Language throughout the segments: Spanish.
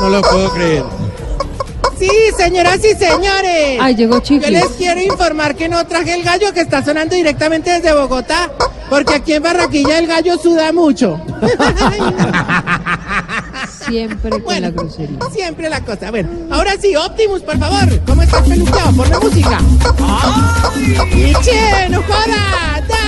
No lo puedo creer. Sí, señoras y señores. Ay, llegó Yo les quiero informar que no traje el gallo que está sonando directamente desde Bogotá, porque aquí en Barranquilla el gallo suda mucho. Siempre con Bueno. la grosería. Siempre la cosa. Bueno, ahora sí, Optimus, por favor. ¿Cómo estás peluqueado? Ponme música. ¡Ay! ¡Che, no joda! ¡Da!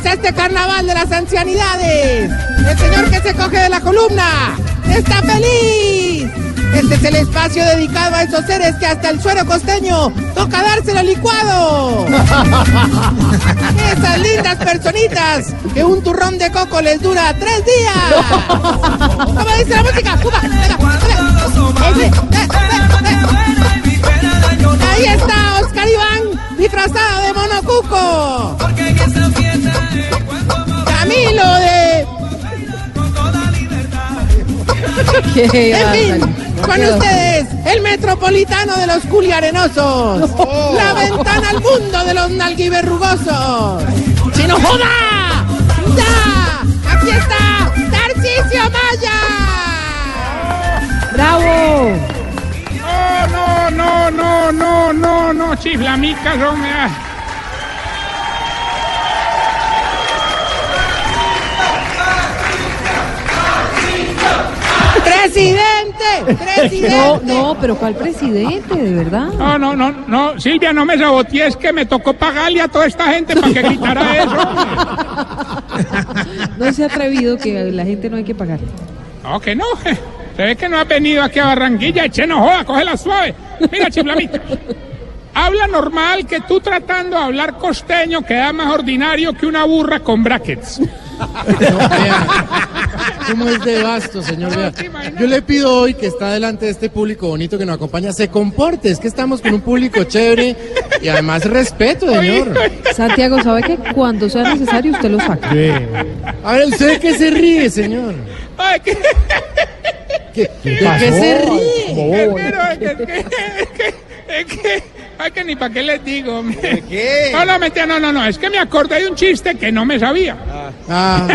Bienvenidos a este carnaval de las ancianidades. El señor que se coge de la columna está feliz. Este es el espacio dedicado a esos seres que hasta el suero costeño toca dárselo licuado. Esas lindas personitas que un turrón de coco les dura tres días. ¿Cómo dice la música? Eh. Ahí está Oscar Iván, disfrazado de monocuco. Camilo de... Qué En fin, con ustedes, el metropolitano de los culiarenosos. La ventana al mundo de los nalguiverrugosos. ¡Chino joda! ¡Ya! ¡Aquí está! ¡Tarcisio Maya! ¡Bravo! No, no, no, no, no, no, chiflamicas, hombre. ah. ¡Presidente! ¡Presidente! No, no, pero ¿cuál presidente? ¿De verdad? No, no, no, no, Silvia, no me sabotees que me tocó pagarle a toda esta gente para que gritara eso. No se ha atrevido que la gente no hay que pagar. No, que no. Se ve que no has venido aquí a Barranquilla, eche no joda, cógela suave. Mira, chiflamita. Habla normal que tú tratando de hablar costeño queda más ordinario que una burra con brackets. ¿Cómo es de vasto, señor? Vea. Yo le pido hoy que está delante de este público bonito que nos acompaña, se comporte. Es que estamos con un público chévere y además respeto, señor. Santiago, ¿sabe que cuando sea necesario usted lo saca? A ver, ¿usted de qué se ríe, señor? Ay, que, ¿Qué- ¿De qué se ríe? es que, ay, que ni para qué les digo. hombre. No, no, no, no, no, es que me acordé de un chiste que no me sabía. Ah,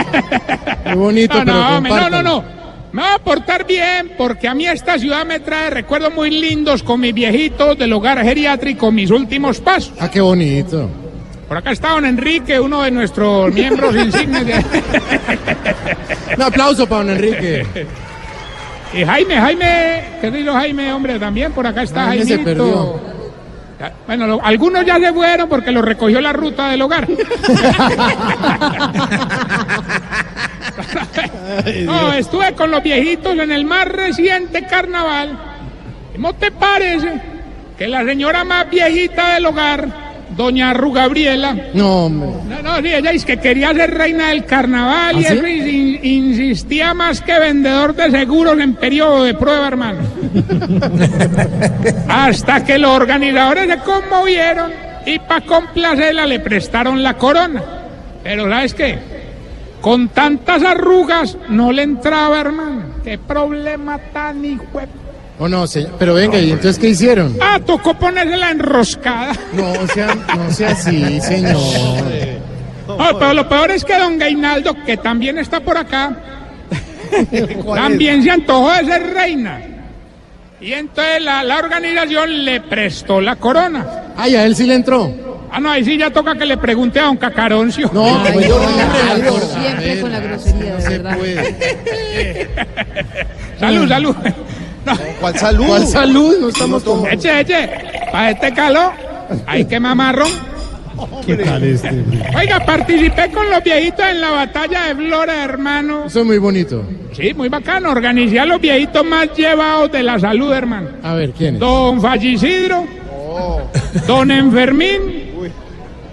qué bonito, No, pero no, hombre, no, no, no. Me voy a portar bien porque a mí esta ciudad me trae recuerdos muy lindos con mis viejitos del hogar geriátrico, mis últimos pasos. Ah, qué bonito. Por acá está don Enrique, uno de nuestros miembros insignes. de- Un aplauso para don Enrique. Y Jaime, Jaime, querido Jaime, hombre, también por acá está Jaime se perdió. Bueno, lo- algunos ya se fueron porque los recogió la ruta del hogar. no, estuve con los viejitos en el más reciente carnaval. ¿Cómo te parece que la señora más viejita del hogar, doña Ru Gabriela, No, hombre. no, no, sí, ella es que quería ser reina del carnaval y ¿Ah, sí? y in- insistía más que vendedor de seguros en periodo de prueba, hermano. Hasta que los organizadores se conmovieron y para complacerla le prestaron la corona. Pero ¿sabes qué? Con tantas arrugas no le entraba, hermano. Qué problema tan hijo. De- Oh, no, señor. Pero venga, ¿y entonces qué hicieron? Ah, tocó ponérsela enroscada. No, o sea, no sea así, señor. No, pero lo peor es que don Gainaldo, que también está por acá, también se antojó de ser reina. Y entonces la, la organización le prestó la corona. Ay, a él sí le entró. Ah, no, ahí sí ya toca que le pregunte a don Cacaroncio. No, Ay, pues, no, no, no, no, siempre con la grosería, no de verdad. Salud, salud. No, ¿Cuál salud? ¿Cuál salud? No estamos como... eche, eche, para este calor, hay que mamarrón. ¿Qué tal este? Oiga, participé con los viejitos en la batalla de Flora, hermano. Eso es muy bonito. Sí, muy bacano. Organicé a los viejitos más llevados de la salud, hermano. A ver, ¿quién es? Don Fallicidro, Don Enfermín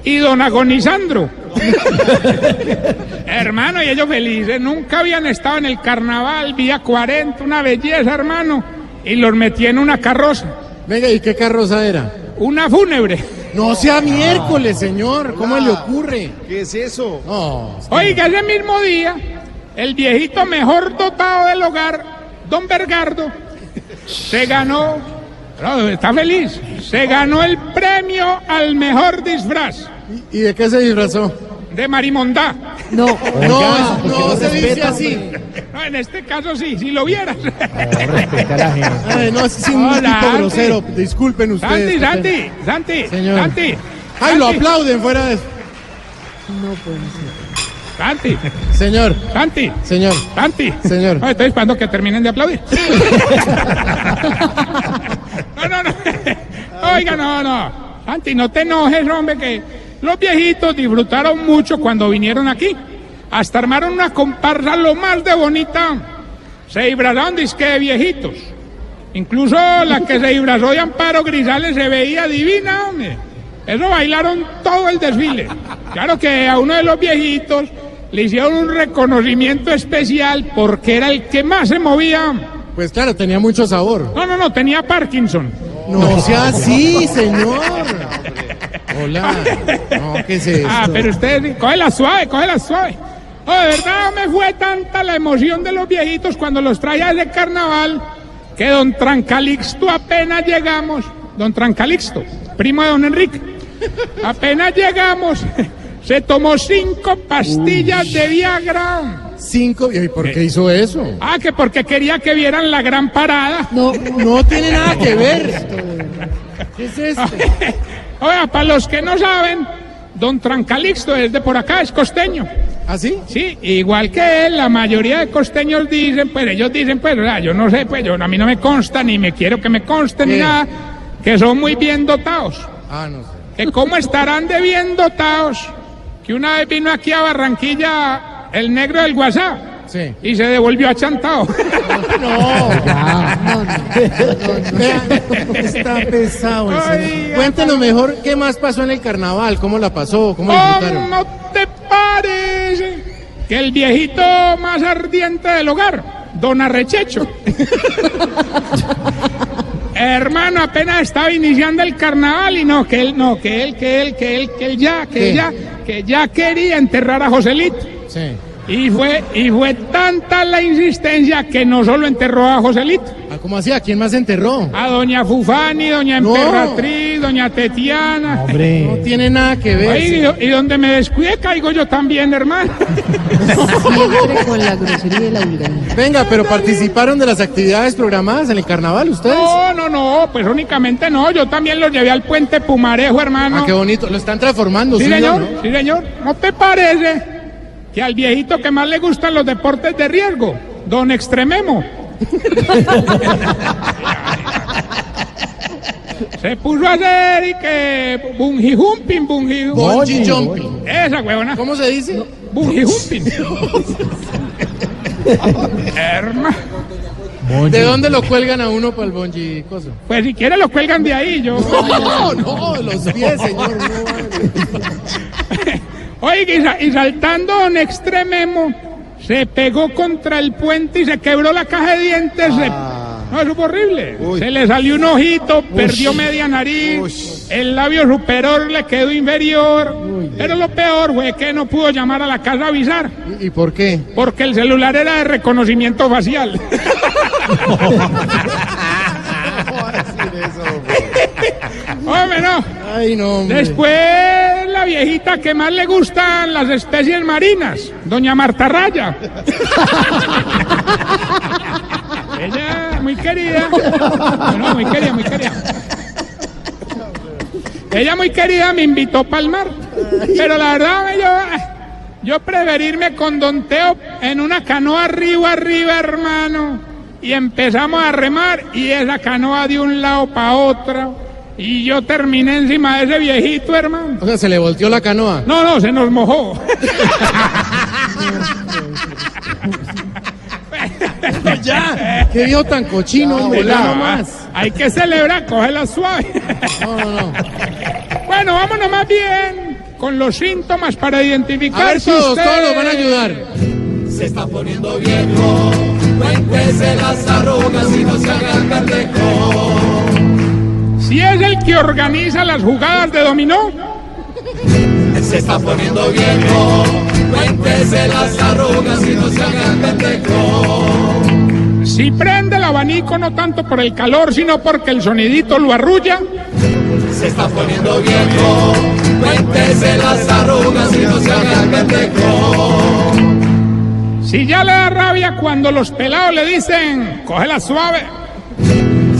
y Don Agonizandro. hermano, y ellos felices, nunca habían estado en el carnaval, vía 40, una belleza, hermano, y los metí en una carroza, Venga, ¿y qué carroza era? una fúnebre. No sea miércoles, señor. ¿Cómo le ocurre? ¿Qué es eso? No. Oiga, ese mismo día, el viejito mejor dotado del hogar, Don Bergardo, se ganó, no, está feliz, se ganó el premio al mejor disfraz. ¿Y de qué se disfrazó? De marimondá. No, No, no se dice así. No, en este caso sí, si lo vieras. Ay, no, es un Santi. grosero. Disculpen ustedes. Santi. Santi, Santi, Señor. Santi. Ay, lo aplauden fuera de eso. no puede ser. Santi, Señor, Santi, señor, Santi. Señor. No, estoy esperando que terminen de aplaudir. no, no, no. Oiga, no, no. Santi, no te enojes, hombre, que los viejitos disfrutaron mucho cuando vinieron aquí. Hasta armaron una comparsa lo más de bonita. Se disfrazaron disque de viejitos. Incluso la que se disfrazó de Amparo Grisales se veía divina, hombre. Eso bailaron todo el desfile. Claro que a uno de los viejitos le hicieron un reconocimiento especial porque era el que más se movía. pues claro, tenía mucho sabor. No, no, no, tenía Parkinson. No sea así, señor. Hola. No, ¿qué es esto? Ah, pero usted, cógela suave, cógela suave. Oh, de verdad me fue tanta la emoción de los viejitos cuando los traía de carnaval que don Trancalixto apenas llegamos, don Trancalixto, primo de don Enrique, apenas llegamos, se tomó cinco pastillas de Viagra. Cinco. ¿Y por qué hizo eso? Ah, que porque quería que vieran la gran parada. No, No tiene nada que ver. ¿Qué es esto? Oiga, para los que no saben, don Trancalixto es de por acá, es costeño. ¿Así? Sí, igual que él, la mayoría de costeños dicen, pues ellos dicen, pues, o sea, yo no sé, pues yo, a mí no me consta, ni me quiero que me conste, ni nada, que son muy bien dotados. Ah, no sé. Que cómo estarán de bien dotados, que una vez vino aquí a Barranquilla el negro del WhatsApp Sí. y se devolvió achantado. No. no, no. Está pesado. Ay. Cuéntenos mejor qué más pasó en el carnaval, cómo la pasó, cómo disfrutaron. ¿Cómo te parece que el viejito más ardiente del hogar, don Arrechecho, hermano, apenas estaba iniciando el carnaval y no, que él, no, que él, que él, que él, que él ya, que ¿Qué? ya, que ya quería enterrar a Joselito. Sí. Y fue, y fue tanta la insistencia que no solo enterró a Joselito, Ah, ¿Cómo así? ¿A quién más enterró? a doña Fufani, doña No. Emperatriz, doña Tetiana. No tiene nada que ver. Ay, y, y donde me descuide caigo yo también, hermano. Siempre con la grosería y la vulgaridad. Venga, pero participaron de las actividades programadas en el carnaval, ¿ustedes? No, no, no, pues únicamente no. Yo también lo llevé al puente Pumarejo, hermano. Ah, qué bonito. Lo están transformando, sí, ¿sí, señor, ¿no? sí, señor. ¿No te parece que al viejito que más le gustan los deportes de riesgo, don Extrememo, se puso a hacer y que bungee jumping, bungee Bungee jumping. Esa huevona. ¿Cómo se dice? Bungee jumping. Hermano. ¿De dónde lo cuelgan a uno para el bungee coso? Pues si quiere lo cuelgan de ahí, yo. No, no, los pies, señor. no. Oiga, y, sa- y saltando en extrememo, se pegó contra el puente y se quebró la caja de dientes. se- No, eso fue horrible. Se le salió un ojito, perdió media nariz, el labio superior le quedó inferior. Pero lo peor fue que no pudo llamar a la casa a avisar, ¿Y, y por qué? porque el celular era de reconocimiento facial. Hombre, no. Ay, no, hombre. Después la viejita que más le gustan las especies marinas, doña Marta Raya. Ella muy querida. Muy querida, muy querida. Ella muy querida me invitó para el mar. Pero la verdad, yo, yo preferirme con Don Teo en una canoa arriba, arriba, hermano. Y empezamos a remar y esa canoa de un lado para otro. Y yo terminé encima de ese viejito, hermano. O sea, se le volteó la canoa. No, no, se nos mojó. ¡Ya! ¡Qué viejo tan cochino, hombre! Ya no más. Hay que celebrar, cógela suave. No, no, no. Bueno, vámonos más bien con los síntomas para identificar A ver, si todos, usted- todos nos van a ayudar. Se está poniendo viejo, cuéntese las arrugas y no se haga el pendejo. Si es el que organiza las jugadas de dominó, Se está poniendo viejo, cuéntese las arrugas y no se haga el pendejo. si prende el abanico no tanto por el calor, sino porque el sonidito lo arrulla, Se está poniendo viejo, cuéntese las arrugas y no se haga el pendejo. Si ya le da rabia cuando los pelados le dicen, cógela suave.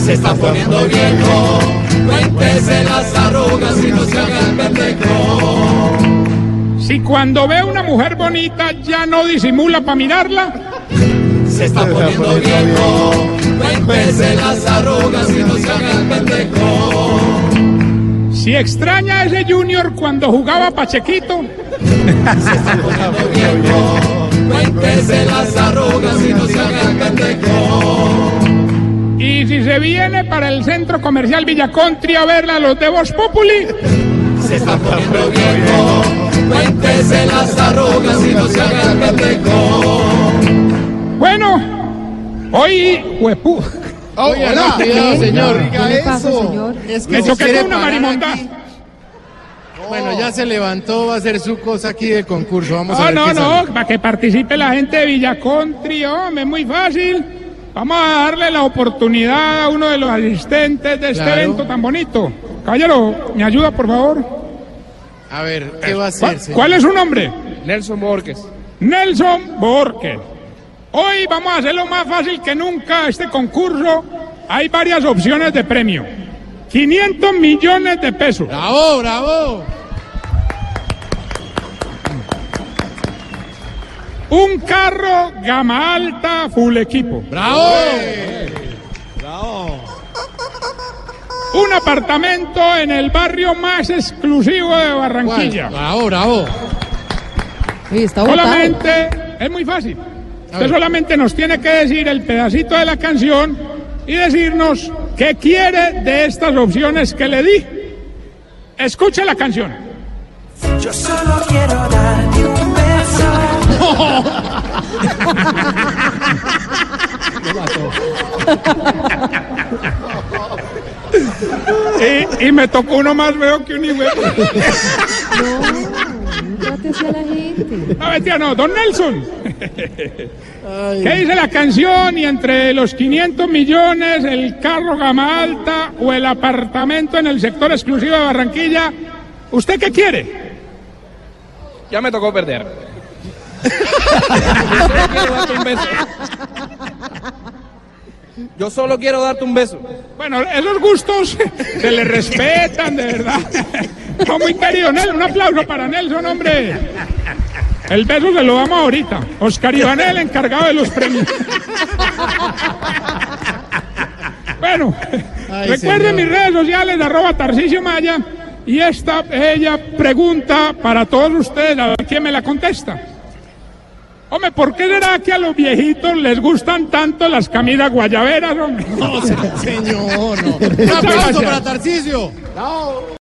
Se está poniendo viejo, cuéntese las arrugas y no se haga el pendejo. Si cuando ve una mujer bonita ya no disimula para mirarla. Se está poniendo viejo, cuéntese las arrugas y no se haga el pendejo. Si extraña a ese Junior cuando jugaba Pachequito. Poniendo viejo, cuéntese las arrugas y no se haga el pendejo. Y si se viene para el centro comercial Villacontri a verla a los de Voz Populi. Se está poniendo viejo, cuéntese las arrugas y no se haga el pendejo. Bueno, hoy, huepu, Oiga, no, cuidado, señor. ¿Qué le pasa, señor? Es que me choqué con una marimonda. Bueno, ya se levantó, va a hacer su cosa aquí de concurso. Vamos a No, ver no, no, sale. para que participe la gente de Villacontri, hombre, es muy fácil. Vamos a darle la oportunidad a uno de los asistentes de este Claro. evento tan bonito. Caballero, ¿me ayuda, por favor? A ver, ¿qué va a ¿Cuál, hacer, señor? cuál es su nombre? Nelson Borges. Nelson Borges. Hoy vamos a hacerlo más fácil que nunca este concurso. Hay varias opciones de premio. 500 millones de pesos. ¡Bravo, bravo! Un carro gama alta full equipo. ¡Bravo! Un apartamento en el barrio más exclusivo de ¿Cuál? Barranquilla. ¡Bravo, bravo! Uy, está. Solamente, es muy fácil. Usted solamente nos tiene que decir el pedacito de la canción y decirnos qué quiere de estas opciones que le di. Escuche la canción. Yo solo quiero darte un beso. Y, y me tocó uno más feo que un hijo. No, trate así a la gente. No, mentira, no, don Nelson. ¿Qué dice la canción? Y entre los 500 millones, el carro gama alta o el apartamento en el sector exclusivo de Barranquilla, ¿usted qué quiere? Ya me tocó perder. Yo solo quiero darte un beso. Yo solo quiero darte un beso. Bueno, esos gustos se le respetan, de verdad. Muy querido, Nelson. Un aplauso para Nelson, hombre. El beso se lo damos ahorita. Oscar Ivanel, encargado de los premios. Bueno, Ay, recuerden señor. mis redes sociales, arroba Tarcisio Maya. Y esta ella pregunta para todos ustedes, a ver quién me la contesta. Hombre, ¿por qué será que a los viejitos les gustan tanto las camisas guayaberas, hombre? No, se- señor, no. Un aplauso para Tarcisio.